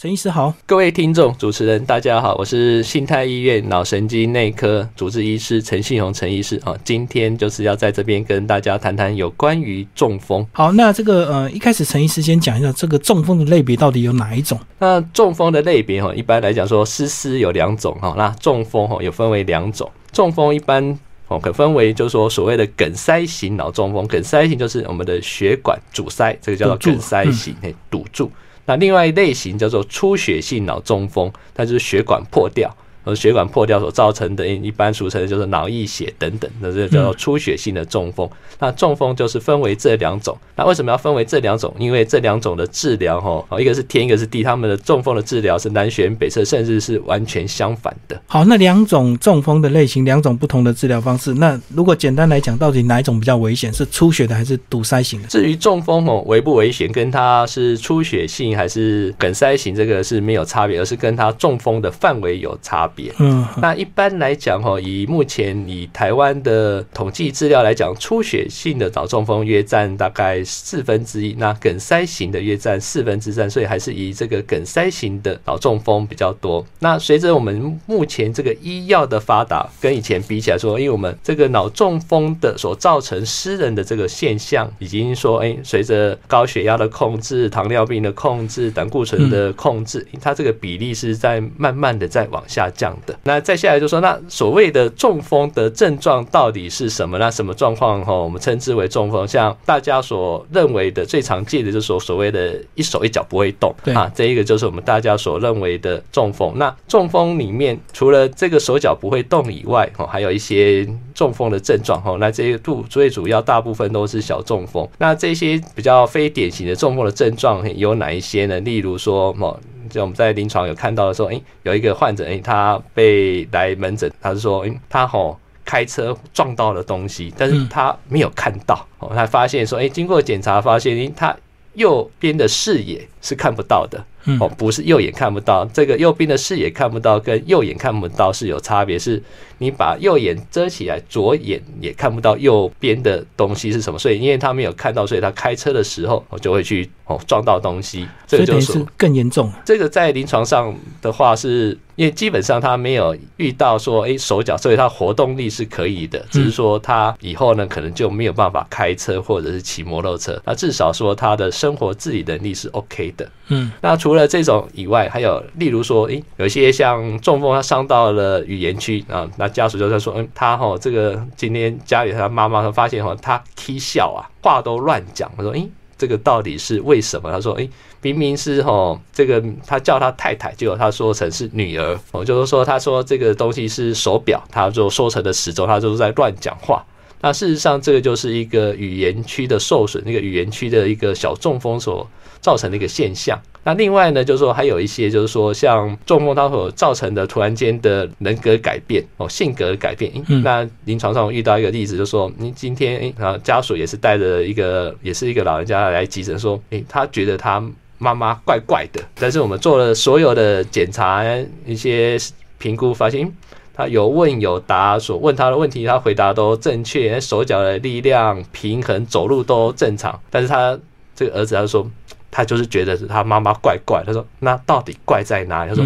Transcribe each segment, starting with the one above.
陈医师好，各位听众、主持人大家好，我是信泰医院脑神经内科主治医师陈信宏陈医师啊，今天就是要在这边跟大家谈谈有关于中风。好，那这个呃，一开始陈医师先讲一下这个中风的类别到底有哪一种？那中风的类别哈，一般来讲说，失失有两种哈，那中风哈有分为两种，中风一般哦可分为就是说所谓的梗塞型脑中风，梗塞型就是我们的血管阻塞，这个叫做梗塞型，哎堵住。那另外一类型叫做出血性脑中风，它就是血管破掉。和血管破掉所造成的，一般俗称的就是脑溢血等等，那这叫做出血性的中风。那中风就是分为这两种。那为什么要分为这两种？因为这两种的治疗，哈，一个是天，一个是地，他们的中风的治疗是南旋北侧，甚至是完全相反的。好，那两种中风的类型，两种不同的治疗方式。那如果简单来讲，到底哪一种比较危险？是出血的还是堵塞型的？至于中风哦危不危险，跟它是出血性还是梗塞型，这个是没有差别，而是跟它中风的范围有差别。嗯，那一般来讲哈，以目前以台湾的统计资料来讲，出血性的脑中风约占大概四分之一，那梗塞型的约占四分之三，所以还是以这个梗塞型的脑中风比较多。那随着我们目前这个医药的发达，跟以前比起来说，因为我们这个脑中风的所造成失人的这个现象，已经说，哎，随着高血压的控制、糖尿病的控制、胆固醇的控制，它这个比例是在慢慢的在往下降的。那再下来就说，那所谓的中风的症状到底是什么？那什么状况哈？我们称之为中风。像大家所认为的最常见的，就是说所谓的一手一脚不会动啊，这一个就是我们大家所认为的中风。那中风里面除了这个手脚不会动以外，哦，还有一些中风的症状哈。那这些度最主要大部分都是小中风。那这些比较非典型的中风的症状有哪一些呢？例如说，哦。就我们在临床有看到的时候，哎，有一个患者，哎，他被来门诊，他是说，哎，他吼开车撞到了东西，但是他没有看到，哦，他发现说，哎，经过检查发现，哎，他右边的视野是看不到的。哦，不是右眼看不到，这个右边的视野看不到，跟右眼看不到是有差别。是你把右眼遮起来，左眼也看不到右边的东西是什么。所以因为他没有看到，所以他开车的时候，我就会去哦撞到东西。这个就是更严重。这个在临床上的话，是因为基本上他没有遇到说哎手脚，所以他活动力是可以的，只是说他以后呢可能就没有办法开车或者是骑摩托车。那至少说他的生活自理能力是 OK 的。嗯，那除了除了这种以外，还有例如说，诶，有一些像中风，他伤到了语言区啊，那家属就在说，嗯，他哈这个今天家里他妈妈他发现哈，他啼笑啊，话都乱讲。他说，诶，这个到底是为什么？他说，诶，明明是吼这个他叫他太太，结果他说成是女儿。我就是说，他说这个东西是手表，他就说成的时钟，他就是在乱讲话。那事实上，这个就是一个语言区的受损，那个语言区的一个小中风所造成的一个现象。那另外呢，就是说还有一些，就是说像中风它所造成的突然间的人格改变哦，性格改变。那临床上遇到一个例子，就是说你今天啊，家属也是带着一个，也是一个老人家来急诊，说，诶，他觉得他妈妈怪怪的。但是我们做了所有的检查，一些评估，发现他有问有答，所问他的问题，他回答都正确，手脚的力量、平衡、走路都正常。但是他这个儿子他说。他就是觉得是他妈妈怪怪，他说那到底怪在哪里？他说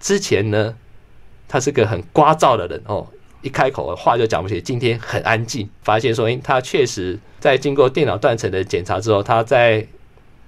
之前呢，他是个很聒噪的人哦，一开口话就讲不起。今天很安静，发现说，因他确实在经过电脑断层的检查之后，他在。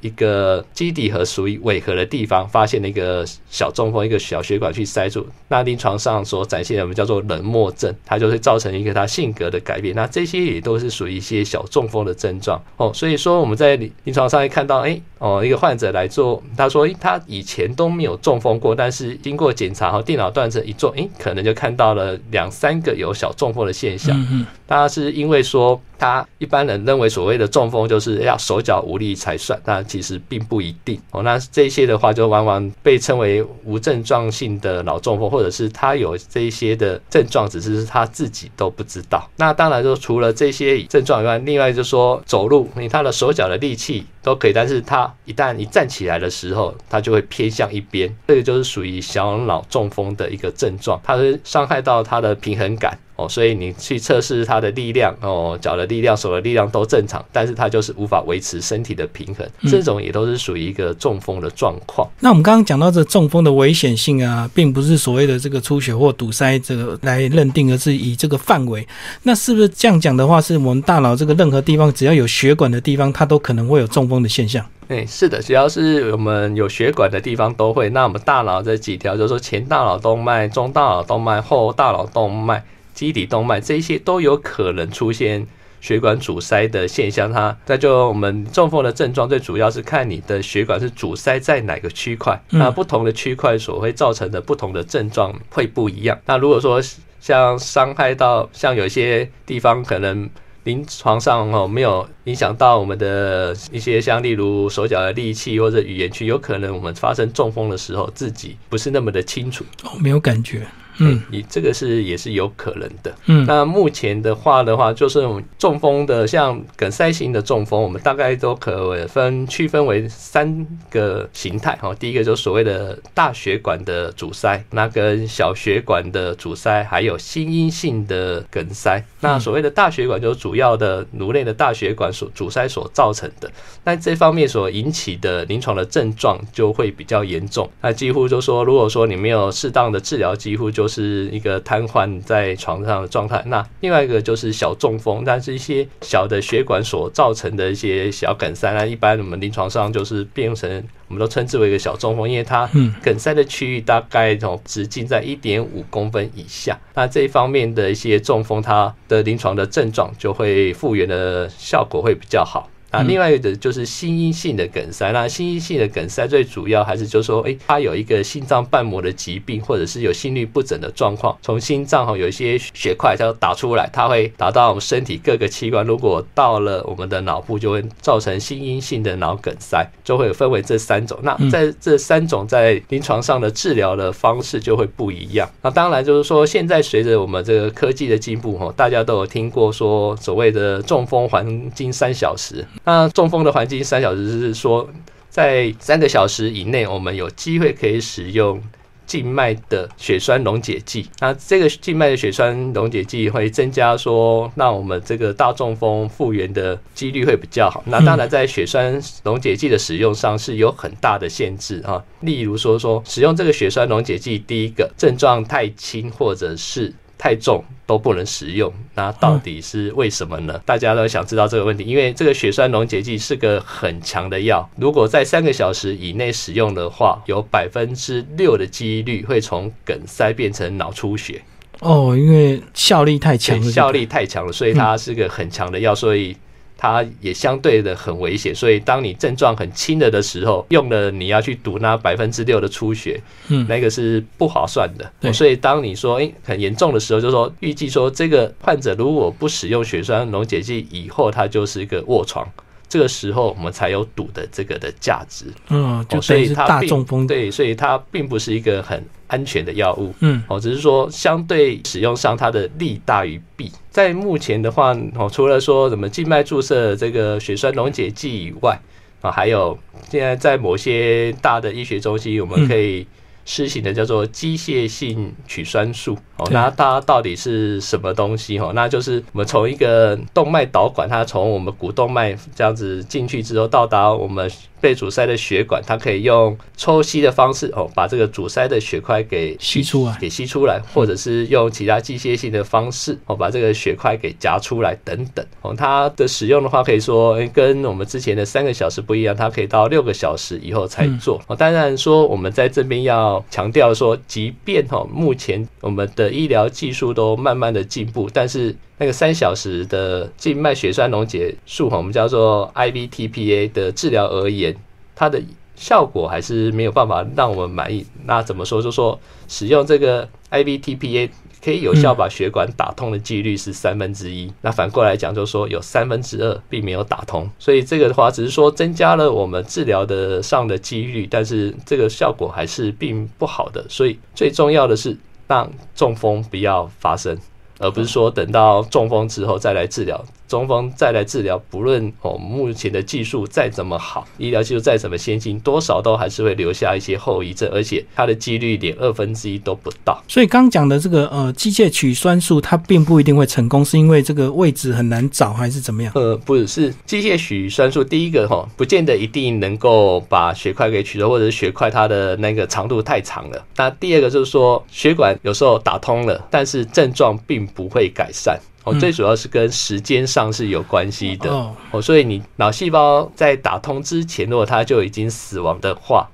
一个基底核属于尾核的地方，发现了一个小中风，一个小血管去塞住。那临床上所展现的，我们叫做冷漠症，它就会造成一个他性格的改变。那这些也都是属于一些小中风的症状哦。所以说我们在临临床上会看到，哎哦，一个患者来做，他说，哎，他以前都没有中风过，但是经过检查和电脑断层一做，哎，可能就看到了两三个有小中风的现象。嗯嗯，他是因为说。他一般人认为所谓的中风就是要手脚无力才算，但其实并不一定哦。那这些的话就往往被称为无症状性的脑中风，或者是他有这一些的症状，只是他自己都不知道。那当然就除了这些症状以外，另外就说走路，你他的手脚的力气都可以，但是他一旦一站起来的时候，它就会偏向一边，这个就是属于小脑中风的一个症状，它是伤害到它的平衡感。哦，所以你去测试他的力量哦，脚的力量、手的力量都正常，但是他就是无法维持身体的平衡，这种也都是属于一个中风的状况。那我们刚刚讲到这中风的危险性啊，并不是所谓的这个出血或堵塞这个来认定，而是以这个范围。那是不是这样讲的话，是我们大脑这个任何地方只要有血管的地方，它都可能会有中风的现象？哎，是的，只要是我们有血管的地方都会。那我们大脑这几条，就是说前大脑动脉、中大脑动脉、后大脑动脉。基底动脉这些都有可能出现血管阻塞的现象，它那就我们中风的症状最主要是看你的血管是阻塞在哪个区块，那不同的区块所会造成的不同的症状会不一样。那如果说像伤害到像有些地方可能临床上哦没有影响到我们的一些像例如手脚的力气或者语言区，有可能我们发生中风的时候自己不是那么的清楚哦，没有感觉。嗯，你这个是也是有可能的。嗯，那目前的话的话，就是中风的，像梗塞型的中风，我们大概都可分区分为三个形态。哈，第一个就是所谓的大血管的阻塞，那跟小血管的阻塞，还有心因性的梗塞。那所谓的大血管就是主要的颅内的大血管所阻塞所造成的。那这方面所引起的临床的症状就会比较严重。那几乎就说，如果说你没有适当的治疗，几乎就。是一个瘫痪在床上的状态。那另外一个就是小中风，但是一些小的血管所造成的一些小梗塞那一般我们临床上就是变成我们都称之为一个小中风，因为它梗塞的区域大概从直径在一点五公分以下。那这一方面的一些中风，它的临床的症状就会复原的效果会比较好。啊，另外一个就是心因性的梗塞。那心因性的梗塞最主要还是就是说，哎，它有一个心脏瓣膜的疾病，或者是有心律不整的状况，从心脏哈有一些血块它打出来，它会打到我们身体各个器官。如果到了我们的脑部，就会造成心因性的脑梗塞，就会分为这三种。那在这三种在临床上的治疗的方式就会不一样。那当然就是说，现在随着我们这个科技的进步哈，大家都有听过说所谓的中风黄金三小时。那中风的环境三小时是说，在三个小时以内，我们有机会可以使用静脉的血栓溶解剂。那这个静脉的血栓溶解剂会增加说，让我们这个大中风复原的几率会比较好。那当然，在血栓溶解剂的使用上是有很大的限制啊。例如说，说使用这个血栓溶解剂，第一个症状太轻，或者是太重都不能使用，那到底是为什么呢？大家都想知道这个问题，因为这个血栓溶解剂是个很强的药，如果在三个小时以内使用的话，有百分之六的几率会从梗塞变成脑出血。哦，因为效力太强，效力太强了，所以它是个很强的药，所以。它也相对的很危险，所以当你症状很轻的的时候，用了你要去赌那百分之六的出血，嗯，那个是不划算的。对所以当你说哎很严重的时候，就说预计说这个患者如果不使用血栓溶解剂，以后他就是一个卧床。这个时候我们才有赌的这个的价值。嗯，就所以它大中风对，所以它并不是一个很安全的药物。嗯，哦，只是说相对使用上它的利大于弊。在目前的话，哦，除了说什么静脉注射这个血栓溶解剂以外，啊，还有现在在某些大的医学中心，我们可以。施行的叫做机械性取栓术哦，那它到底是什么东西哦？那就是我们从一个动脉导管，它从我们股动脉这样子进去之后，到达我们。被阻塞的血管，它可以用抽吸的方式哦，把这个阻塞的血块给吸出来，给吸出来，或者是用其他机械性的方式哦，把这个血块给夹出来等等哦。它的使用的话，可以说跟我们之前的三个小时不一样，它可以到六个小时以后才做哦。当然说，我们在这边要强调说，即便哈目前我们的医疗技术都慢慢的进步，但是。那个三小时的静脉血栓溶解术，我们叫做 IVTPA 的治疗而言，它的效果还是没有办法让我们满意。那怎么说？就说使用这个 IVTPA 可以有效把血管打通的几率是三分之一。那反过来讲，就是说有三分之二并没有打通。所以这个的话，只是说增加了我们治疗的上的几率，但是这个效果还是并不好的。所以最重要的是让中风不要发生。而不是说等到中风之后再来治疗，中风再来治疗，不论哦目前的技术再怎么好，医疗技术再怎么先进，多少都还是会留下一些后遗症，而且它的几率连二分之一都不到。所以刚讲的这个呃机械取栓术，它并不一定会成功，是因为这个位置很难找，还是怎么样？呃，不是，是机械取栓术，第一个哈，不见得一定能够把血块给取出，或者是血块它的那个长度太长了。那第二个就是说，血管有时候打通了，但是症状并不会改善。哦，最主要是跟时间上是有关系的。哦，所以你脑细胞在打通之前，如果它就已经死亡的话，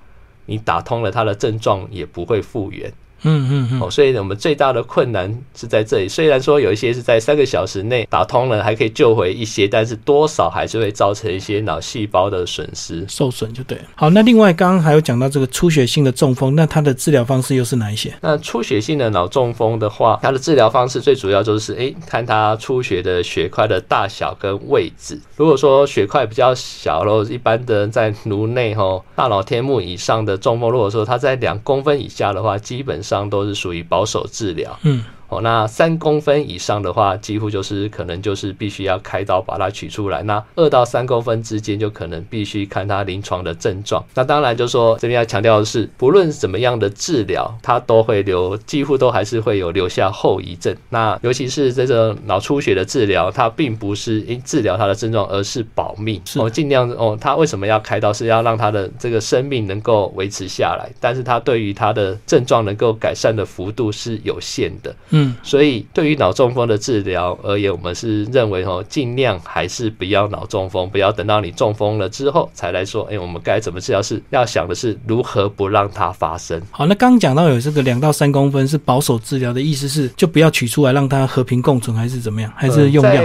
你打通了，它的症状也不会复原。嗯嗯嗯，哦，所以我们最大的困难是在这里。虽然说有一些是在三个小时内打通了，还可以救回一些，但是多少还是会造成一些脑细胞的损失、受损，就对。好，那另外刚刚还有讲到这个出血性的中风，那它的治疗方式又是哪一些？那出血性的脑中风的话，它的治疗方式最主要就是，哎，看它出血的血块的大小跟位置。如果说血块比较小，然后一般的在颅内吼大脑天幕以上的中风，如果说它在两公分以下的话，基本上。都是属于保守治疗。嗯。哦，那三公分以上的话，几乎就是可能就是必须要开刀把它取出来。那二到三公分之间，就可能必须看它临床的症状。那当然就说这边要强调的是，不论怎么样的治疗，它都会留，几乎都还是会有留下后遗症。那尤其是这个脑出血的治疗，它并不是因治疗它的症状，而是保命。哦，尽量哦，他为什么要开刀？是要让他的这个生命能够维持下来。但是他对于他的症状能够改善的幅度是有限的。嗯，所以对于脑中风的治疗而言，我们是认为哦，尽量还是不要脑中风，不要等到你中风了之后才来说，哎，我们该怎么治疗？是要想的是如何不让它发生。好，那刚刚讲到有这个两到三公分是保守治疗的意思是，就不要取出来让它和平共存，还是怎么样？还是用药？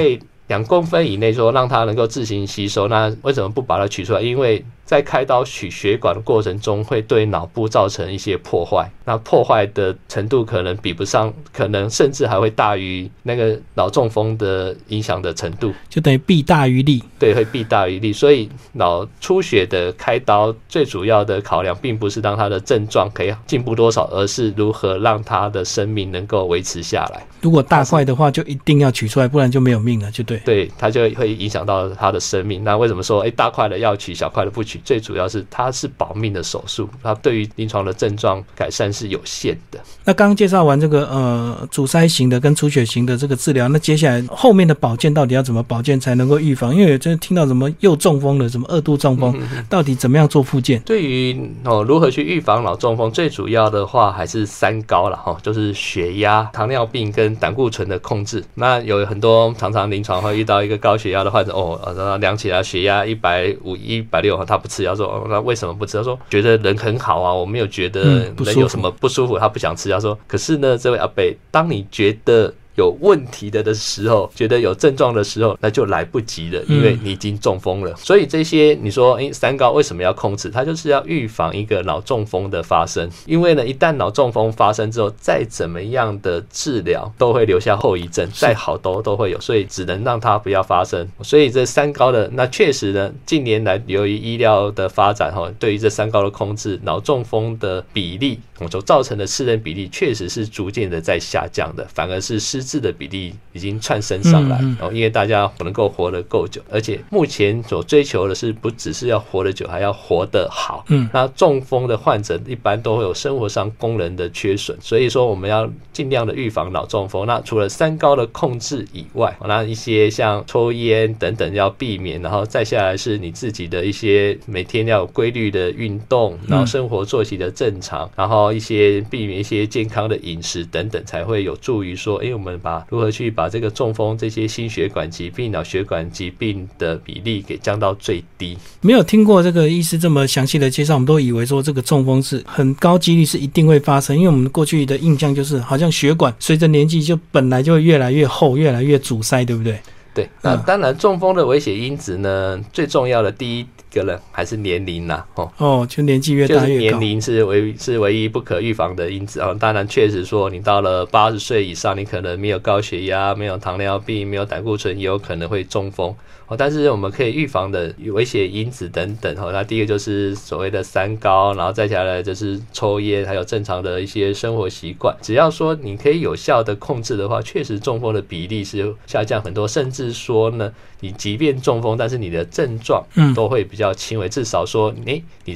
两公分以内说让它能够自行吸收，那为什么不把它取出来？因为在开刀取血管的过程中，会对脑部造成一些破坏。那破坏的程度可能比不上，可能甚至还会大于那个脑中风的影响的程度，就等于弊大于利。对，会弊大于利。所以脑出血的开刀最主要的考量，并不是让他的症状可以进步多少，而是如何让他的生命能够维持下来。如果大块的话，就一定要取出来，不然就没有命了，就对。对，他就会影响到他的生命。那为什么说，哎，大块的要取，小块的不取？最主要是它是保命的手术，它对于临床的症状改善是有限的。那刚刚介绍完这个呃阻塞型的跟出血型的这个治疗，那接下来后面的保健到底要怎么保健才能够预防？因为真的听到什么又中风了，什么二度中风，到底怎么样做复健？对于哦如何去预防脑中风，最主要的话还是三高了哈，就是血压、糖尿病跟胆固醇的控制。那有很多常常临床会遇到一个高血压的患者哦，然后量起来血压一百五、一百六，他不吃他。说那为什么不吃？他说觉得人很好啊，我没有觉得人有什么不舒服，他不想吃。他说可是呢，这位阿贝，当你觉得。有问题的的时候，觉得有症状的时候，那就来不及了，因为你已经中风了。所以这些你说，诶，三高为什么要控制？它就是要预防一个脑中风的发生。因为呢，一旦脑中风发生之后，再怎么样的治疗都会留下后遗症，再好都都会有，所以只能让它不要发生。所以这三高的那确实呢，近年来由于医疗的发展哈，对于这三高的控制，脑中风的比例所造成的次人比例确实是逐渐的在下降的，反而是失。质的比例已经窜升上来，然后因为大家能够活得够久，而且目前所追求的是不只是要活得久，还要活得好。嗯，那中风的患者一般都会有生活上功能的缺损，所以说我们要尽量的预防脑中风。那除了三高的控制以外，那一些像抽烟等等要避免，然后再下来是你自己的一些每天要有规律的运动，然后生活作息的正常，然后一些避免一些健康的饮食等等，才会有助于说，哎，我们。把如何去把这个中风这些心血管疾病、脑血管疾病的比例给降到最低？没有听过这个医师这么详细的介绍，我们都以为说这个中风是很高几率是一定会发生，因为我们过去的印象就是好像血管随着年纪就本来就会越来越厚、越来越阻塞，对不对？对，那当然中风的危险因子呢，最重要的第一。个人还是年龄呐，哦哦，就年纪越大越年龄是唯是唯一不可预防的因子啊。当然，确实说你到了八十岁以上，你可能没有高血压，没有糖尿病，没有胆固醇，也有可能会中风。哦，但是我们可以预防的危险因子等等哦。那第一个就是所谓的三高，然后再下来就是抽烟，还有正常的一些生活习惯。只要说你可以有效的控制的话，确实中风的比例是下降很多，甚至说呢，你即便中风，但是你的症状都会比较轻微，至少说，诶，你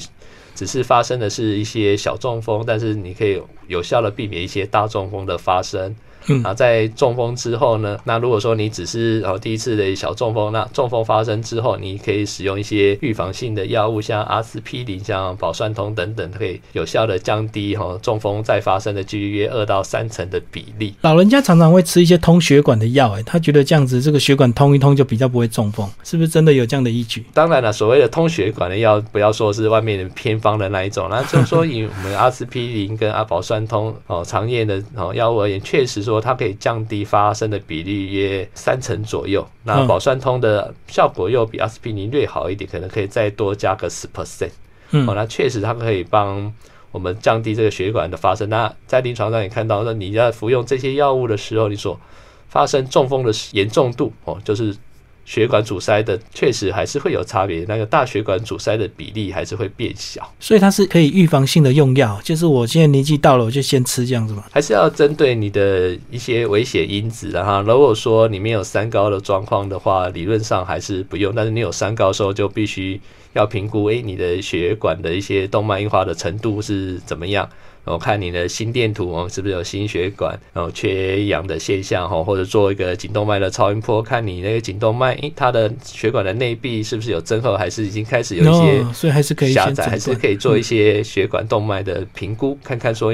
只是发生的是一些小中风，但是你可以有效的避免一些大中风的发生。啊，在中风之后呢，那如果说你只是哦第一次的小中风，那中风发生之后，你可以使用一些预防性的药物，像阿司匹林、像保酸通等等，可以有效的降低哈中风再发生的几率约二到三成的比例。老人家常常会吃一些通血管的药，哎，他觉得这样子这个血管通一通就比较不会中风，是不是真的有这样的依据？当然了，所谓的通血管的药，不要说是外面偏方的那一种，那就说以我们阿司匹林跟阿保酸通哦常见的哦药物而言，确实说它可以降低。低发生的比例约三成左右，那保酸通的效果又比阿司匹林略好一点，可能可以再多加个十 percent。嗯，哦，那确实它可以帮我们降低这个血管的发生。那在临床上也看到，那你在服用这些药物的时候，你所发生中风的严重度哦，就是。血管阻塞的确实还是会有差别，那个大血管阻塞的比例还是会变小，所以它是可以预防性的用药，就是我现在年纪到了，我就先吃这样子嘛。还是要针对你的一些危险因子，然后如果说你没有三高的状况的话，理论上还是不用，但是你有三高的时候就必须要评估，诶，你的血管的一些动脉硬化的程度是怎么样。然后看你的心电图哦，是不是有心血管然后缺氧的现象哈？或者做一个颈动脉的超音波，看你那个颈动脉，诶，它的血管的内壁是不是有增厚，还是已经开始有一些，所以还是可以狭窄，还是可以做一些血管动脉的评估，看看说。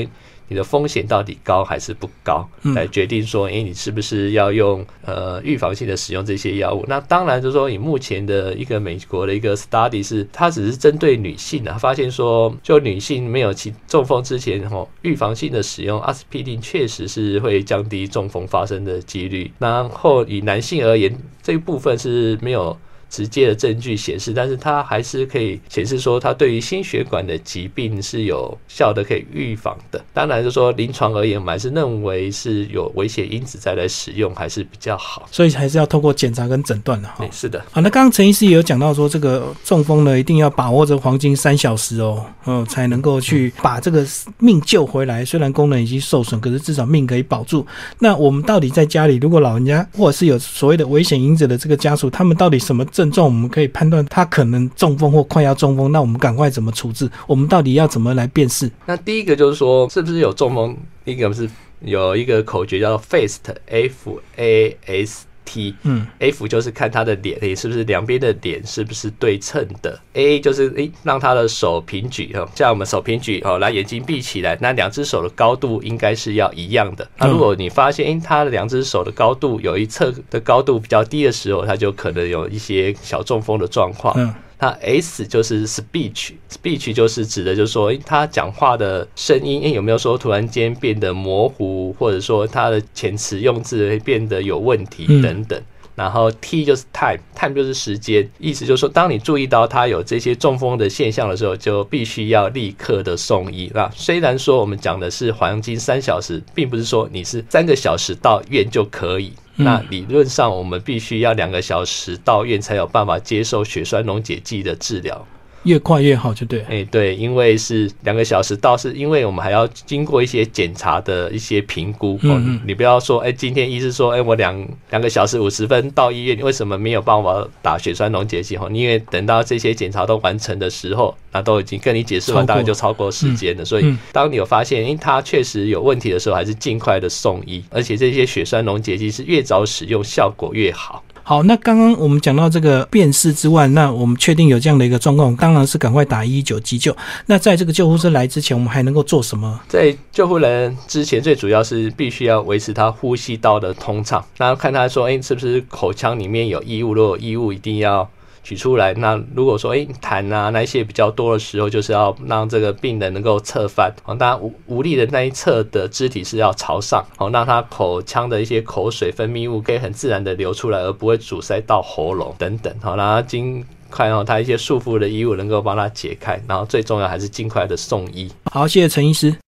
你的风险到底高还是不高，来决定说，哎，你是不是要用呃预防性的使用这些药物？那当然就是说，你目前的一个美国的一个 study 是，它只是针对女性啊，发现说，就女性没有其中风之前，然后，预防性的使用阿司匹林确实是会降低中风发生的几率。然后以男性而言，这一部分是没有。直接的证据显示，但是它还是可以显示说，它对于心血管的疾病是有效的，可以预防的。当然，就说临床而言，我们还是认为是有危险因子再来使用还是比较好。所以还是要透过检查跟诊断的哈。是的。好，那刚刚陈医师也有讲到说，这个中风呢，一定要把握这黄金三小时哦，嗯，才能够去把这个命救回来。虽然功能已经受损，可是至少命可以保住。那我们到底在家里，如果老人家或者是有所谓的危险因子的这个家属，他们到底什么？症状我们可以判断他可能中风或快要中风，那我们赶快怎么处置？我们到底要怎么来辨识？那第一个就是说，是不是有中风？第一个是有一个口诀叫 FAST，F A S。T，嗯，F 就是看他的脸，诶，是不是两边的脸是不是对称的？A 就是诶，让他的手平举哦，像我们手平举哦，来眼睛闭起来，那两只手的高度应该是要一样的。那如果你发现诶，他的两只手的高度有一侧的高度比较低的时候，他就可能有一些小中风的状况。那 S 就是 speech，speech 就是指的，就是说，他讲话的声音，有没有说突然间变得模糊，或者说他的遣词用字会变得有问题等等。然后 T 就是 time，time 就是时间，意思就是说，当你注意到他有这些中风的现象的时候，就必须要立刻的送医。那虽然说我们讲的是黄金三小时，并不是说你是三个小时到院就可以。那理论上，我们必须要两个小时到院才有办法接受血栓溶解剂的治疗。越快越好，就对。哎，对，因为是两个小时到，是因为我们还要经过一些检查的一些评估。嗯嗯。你不要说，哎，今天医师说，哎，我两两个小时五十分到医院，你为什么没有帮我打血栓溶解剂？哈，因为等到这些检查都完成的时候，那都已经跟你解释完，大概就超过时间了。所以，当你有发现，因为它确实有问题的时候，还是尽快的送医。而且，这些血栓溶解剂是越早使用，效果越好。好，那刚刚我们讲到这个辨识之外，那我们确定有这样的一个状况，当然是赶快打一九急救。那在这个救护车来之前，我们还能够做什么？在救护人之前，最主要是必须要维持他呼吸道的通畅，然后看他说，哎，是不是口腔里面有异物？如果有异物，一定要。取出来，那如果说哎痰啊那些比较多的时候，就是要让这个病人能够侧翻，哦，当然无无力的那一侧的肢体是要朝上，哦，让他口腔的一些口水分泌物可以很自然的流出来，而不会阻塞到喉咙等等，好，让他尽快让他一些束缚的衣物能够帮他解开，然后最重要还是尽快的送医。好，谢谢陈医师。